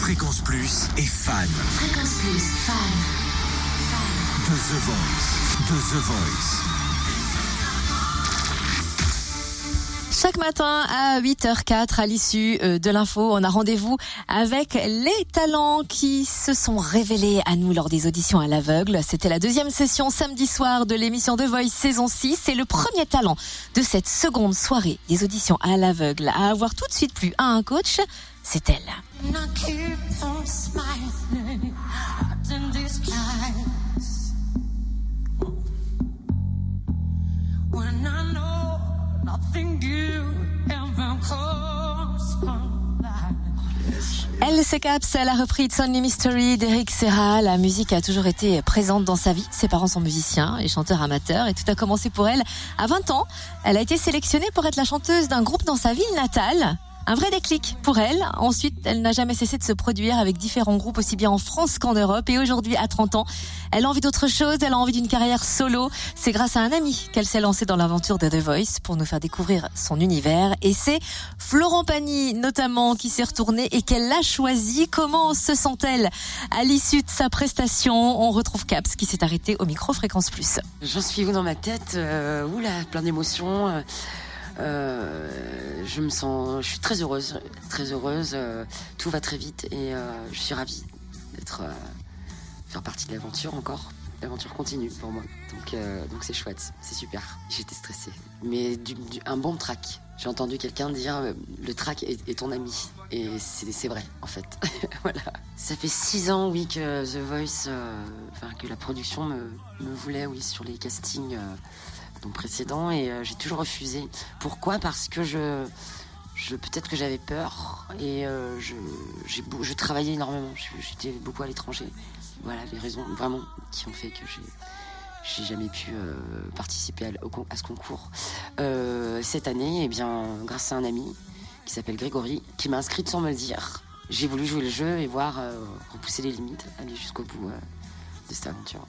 Fréquence Plus est fan. Fréquence Plus, fan. De The Voice. De The Voice. Chaque matin à 8h04 à l'issue euh, de l'info, on a rendez-vous avec les talents qui se sont révélés à nous lors des auditions à l'aveugle. C'était la deuxième session samedi soir de l'émission The Voice saison 6 et le premier talent de cette seconde soirée des auditions à l'aveugle à avoir tout de suite plu à un coach, c'est elle. C'est Caps, elle a repris It's Mystery d'Eric Serra. La musique a toujours été présente dans sa vie. Ses parents sont musiciens et chanteurs amateurs et tout a commencé pour elle à 20 ans. Elle a été sélectionnée pour être la chanteuse d'un groupe dans sa ville natale. Un vrai déclic pour elle. Ensuite, elle n'a jamais cessé de se produire avec différents groupes aussi bien en France qu'en Europe. Et aujourd'hui, à 30 ans, elle a envie d'autre chose. Elle a envie d'une carrière solo. C'est grâce à un ami qu'elle s'est lancée dans l'aventure de The Voice pour nous faire découvrir son univers. Et c'est Florent Pagny, notamment, qui s'est retourné et qu'elle a choisi. Comment se sent-elle à l'issue de sa prestation? On retrouve Caps qui s'est arrêté au micro Fréquence Plus. J'en suis où dans ma tête euh, Oula, plein d'émotions. euh, je me sens, je suis très heureuse, très heureuse. euh, tout va très vite et euh, je suis ravie d'être, euh, faire partie de l'aventure encore. L'aventure continue pour moi, donc euh, donc c'est chouette, c'est super. J'étais stressée, mais un bon track. J'ai entendu quelqu'un dire euh, le track est, ton ami et c'est vrai en fait. voilà. Ça fait six ans oui que The Voice, euh, que la production me, voulait oui sur les castings. euh, donc précédent et euh, j'ai toujours refusé. Pourquoi? Parce que je, peut-être que j'avais peur et euh, je, je travaillais énormément. J'étais beaucoup à l'étranger. Voilà les raisons vraiment qui ont fait que j'ai j'ai jamais pu euh, participer à, ce concours. Cette année, eh bien, grâce à un ami qui s'appelle Grégory, qui m'a inscrite sans me le dire, j'ai voulu jouer le jeu et voir repousser les limites, aller jusqu'au bout euh.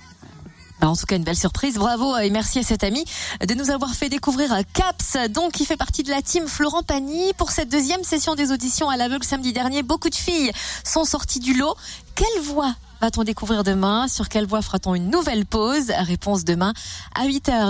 Bah, En tout cas, une belle surprise. Bravo et merci à cet ami de nous avoir fait découvrir Caps, donc qui fait partie de la team Florent Pagny. Pour cette deuxième session des auditions à l'aveugle samedi dernier, beaucoup de filles sont sorties du lot. Quelle voix va-t-on découvrir demain? Sur quelle voix fera-t-on une nouvelle pause? Réponse demain à 8h.